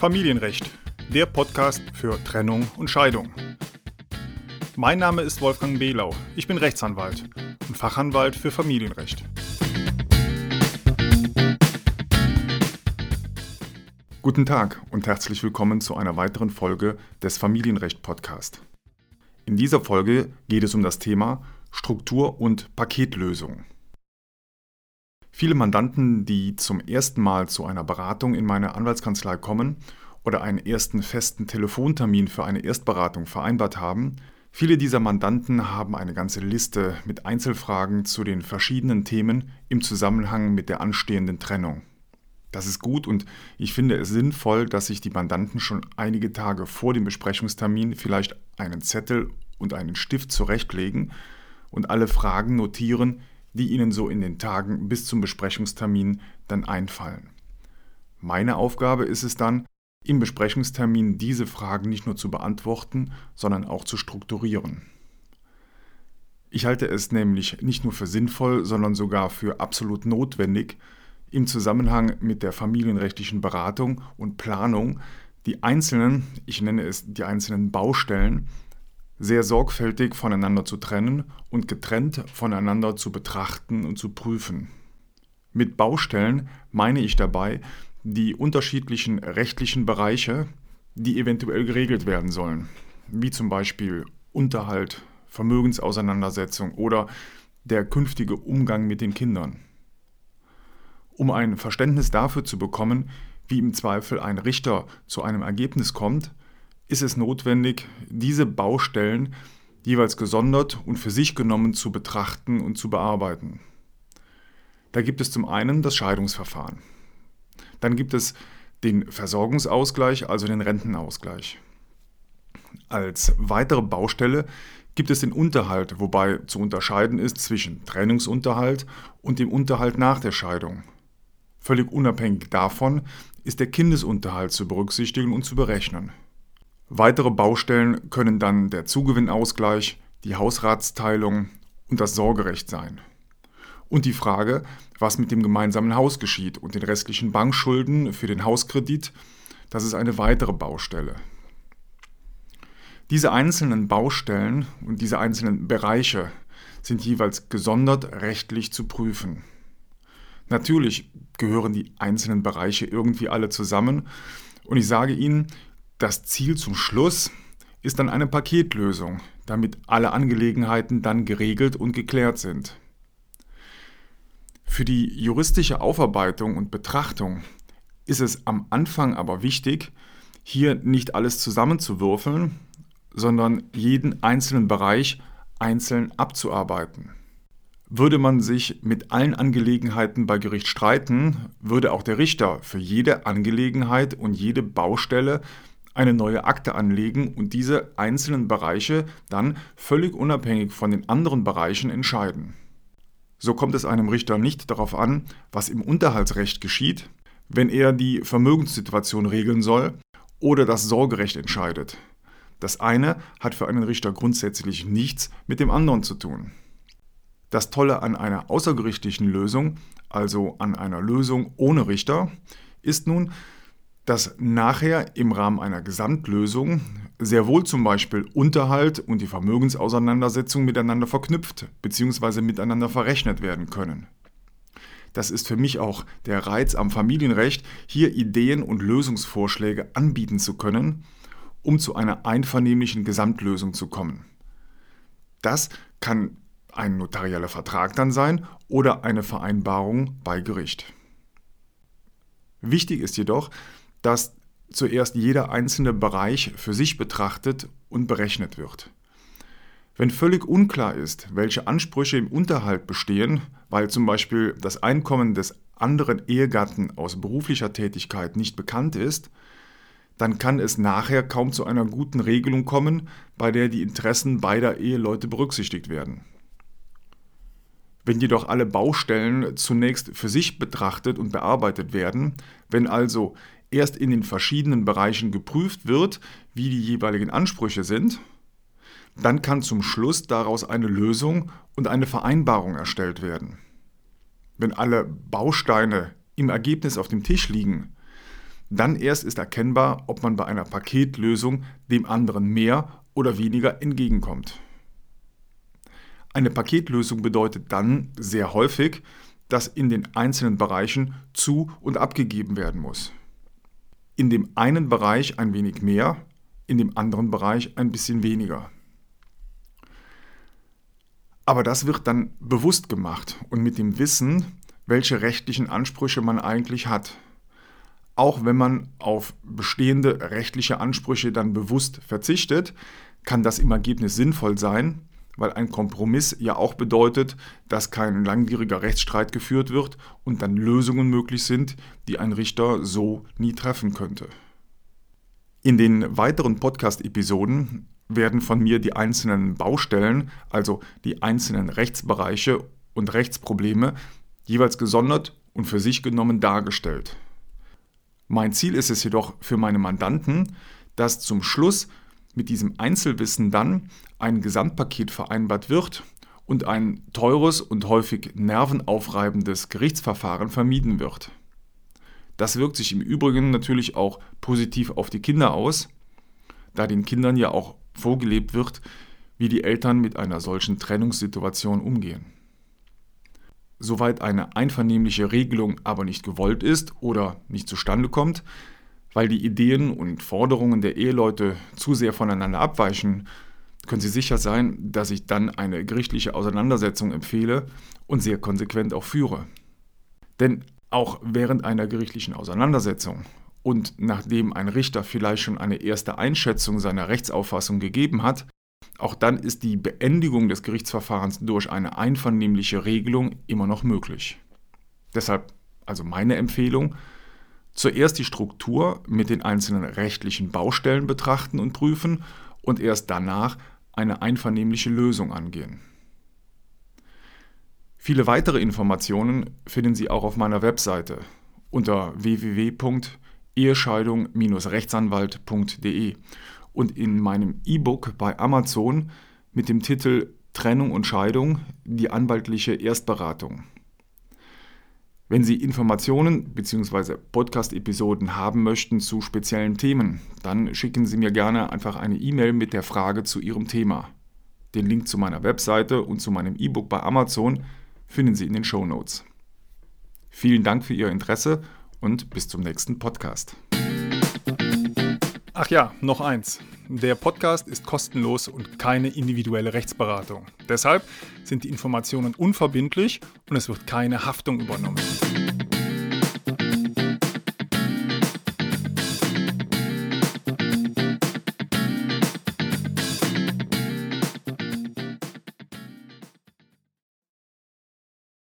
Familienrecht, der Podcast für Trennung und Scheidung. Mein Name ist Wolfgang Behlau. Ich bin Rechtsanwalt und Fachanwalt für Familienrecht. Guten Tag und herzlich willkommen zu einer weiteren Folge des Familienrecht Podcast. In dieser Folge geht es um das Thema Struktur und Paketlösung. Viele Mandanten, die zum ersten Mal zu einer Beratung in meine Anwaltskanzlei kommen oder einen ersten festen Telefontermin für eine Erstberatung vereinbart haben, viele dieser Mandanten haben eine ganze Liste mit Einzelfragen zu den verschiedenen Themen im Zusammenhang mit der anstehenden Trennung. Das ist gut und ich finde es sinnvoll, dass sich die Mandanten schon einige Tage vor dem Besprechungstermin vielleicht einen Zettel und einen Stift zurechtlegen und alle Fragen notieren, die Ihnen so in den Tagen bis zum Besprechungstermin dann einfallen. Meine Aufgabe ist es dann, im Besprechungstermin diese Fragen nicht nur zu beantworten, sondern auch zu strukturieren. Ich halte es nämlich nicht nur für sinnvoll, sondern sogar für absolut notwendig, im Zusammenhang mit der familienrechtlichen Beratung und Planung die einzelnen, ich nenne es die einzelnen Baustellen, sehr sorgfältig voneinander zu trennen und getrennt voneinander zu betrachten und zu prüfen. Mit Baustellen meine ich dabei die unterschiedlichen rechtlichen Bereiche, die eventuell geregelt werden sollen, wie zum Beispiel Unterhalt, Vermögensauseinandersetzung oder der künftige Umgang mit den Kindern. Um ein Verständnis dafür zu bekommen, wie im Zweifel ein Richter zu einem Ergebnis kommt, ist es notwendig, diese Baustellen jeweils gesondert und für sich genommen zu betrachten und zu bearbeiten. Da gibt es zum einen das Scheidungsverfahren. Dann gibt es den Versorgungsausgleich, also den Rentenausgleich. Als weitere Baustelle gibt es den Unterhalt, wobei zu unterscheiden ist zwischen Trennungsunterhalt und dem Unterhalt nach der Scheidung. Völlig unabhängig davon ist der Kindesunterhalt zu berücksichtigen und zu berechnen. Weitere Baustellen können dann der Zugewinnausgleich, die Hausratsteilung und das Sorgerecht sein. Und die Frage, was mit dem gemeinsamen Haus geschieht und den restlichen Bankschulden für den Hauskredit, das ist eine weitere Baustelle. Diese einzelnen Baustellen und diese einzelnen Bereiche sind jeweils gesondert rechtlich zu prüfen. Natürlich gehören die einzelnen Bereiche irgendwie alle zusammen und ich sage Ihnen, das Ziel zum Schluss ist dann eine Paketlösung, damit alle Angelegenheiten dann geregelt und geklärt sind. Für die juristische Aufarbeitung und Betrachtung ist es am Anfang aber wichtig, hier nicht alles zusammenzuwürfeln, sondern jeden einzelnen Bereich einzeln abzuarbeiten. Würde man sich mit allen Angelegenheiten bei Gericht streiten, würde auch der Richter für jede Angelegenheit und jede Baustelle eine neue Akte anlegen und diese einzelnen Bereiche dann völlig unabhängig von den anderen Bereichen entscheiden. So kommt es einem Richter nicht darauf an, was im Unterhaltsrecht geschieht, wenn er die Vermögenssituation regeln soll oder das Sorgerecht entscheidet. Das eine hat für einen Richter grundsätzlich nichts mit dem anderen zu tun. Das Tolle an einer außergerichtlichen Lösung, also an einer Lösung ohne Richter, ist nun, dass nachher im Rahmen einer Gesamtlösung sehr wohl zum Beispiel Unterhalt und die Vermögensauseinandersetzung miteinander verknüpft bzw. miteinander verrechnet werden können. Das ist für mich auch der Reiz am Familienrecht, hier Ideen und Lösungsvorschläge anbieten zu können, um zu einer einvernehmlichen Gesamtlösung zu kommen. Das kann ein notarieller Vertrag dann sein oder eine Vereinbarung bei Gericht. Wichtig ist jedoch, dass zuerst jeder einzelne Bereich für sich betrachtet und berechnet wird. Wenn völlig unklar ist, welche Ansprüche im Unterhalt bestehen, weil zum Beispiel das Einkommen des anderen Ehegatten aus beruflicher Tätigkeit nicht bekannt ist, dann kann es nachher kaum zu einer guten Regelung kommen, bei der die Interessen beider Eheleute berücksichtigt werden. Wenn jedoch alle Baustellen zunächst für sich betrachtet und bearbeitet werden, wenn also erst in den verschiedenen Bereichen geprüft wird, wie die jeweiligen Ansprüche sind, dann kann zum Schluss daraus eine Lösung und eine Vereinbarung erstellt werden. Wenn alle Bausteine im Ergebnis auf dem Tisch liegen, Dann erst ist erkennbar, ob man bei einer Paketlösung dem anderen mehr oder weniger entgegenkommt. Eine Paketlösung bedeutet dann sehr häufig, dass in den einzelnen Bereichen zu und abgegeben werden muss. In dem einen Bereich ein wenig mehr, in dem anderen Bereich ein bisschen weniger. Aber das wird dann bewusst gemacht und mit dem Wissen, welche rechtlichen Ansprüche man eigentlich hat. Auch wenn man auf bestehende rechtliche Ansprüche dann bewusst verzichtet, kann das im Ergebnis sinnvoll sein, weil ein Kompromiss ja auch bedeutet, dass kein langwieriger Rechtsstreit geführt wird und dann Lösungen möglich sind, die ein Richter so nie treffen könnte. In den weiteren Podcast-Episoden werden von mir die einzelnen Baustellen, also die einzelnen Rechtsbereiche und Rechtsprobleme, jeweils gesondert und für sich genommen dargestellt. Mein Ziel ist es jedoch für meine Mandanten, dass zum Schluss mit diesem Einzelwissen dann ein Gesamtpaket vereinbart wird und ein teures und häufig nervenaufreibendes Gerichtsverfahren vermieden wird. Das wirkt sich im Übrigen natürlich auch positiv auf die Kinder aus, da den Kindern ja auch vorgelebt wird, wie die Eltern mit einer solchen Trennungssituation umgehen. Soweit eine einvernehmliche Regelung aber nicht gewollt ist oder nicht zustande kommt, weil die Ideen und Forderungen der Eheleute zu sehr voneinander abweichen, können Sie sicher sein, dass ich dann eine gerichtliche Auseinandersetzung empfehle und sehr konsequent auch führe. Denn auch während einer gerichtlichen Auseinandersetzung und nachdem ein Richter vielleicht schon eine erste Einschätzung seiner Rechtsauffassung gegeben hat, auch dann ist die Beendigung des Gerichtsverfahrens durch eine einvernehmliche Regelung immer noch möglich. Deshalb also meine Empfehlung, zuerst die Struktur mit den einzelnen rechtlichen Baustellen betrachten und prüfen und erst danach eine einvernehmliche Lösung angehen. Viele weitere Informationen finden Sie auch auf meiner Webseite unter www.ehescheidung-rechtsanwalt.de und in meinem E-Book bei Amazon mit dem Titel Trennung und Scheidung, die anwaltliche Erstberatung. Wenn Sie Informationen bzw. Podcast-Episoden haben möchten zu speziellen Themen, dann schicken Sie mir gerne einfach eine E-Mail mit der Frage zu Ihrem Thema. Den Link zu meiner Webseite und zu meinem E-Book bei Amazon finden Sie in den Show Notes. Vielen Dank für Ihr Interesse und bis zum nächsten Podcast. Ach ja, noch eins. Der Podcast ist kostenlos und keine individuelle Rechtsberatung. Deshalb sind die Informationen unverbindlich und es wird keine Haftung übernommen.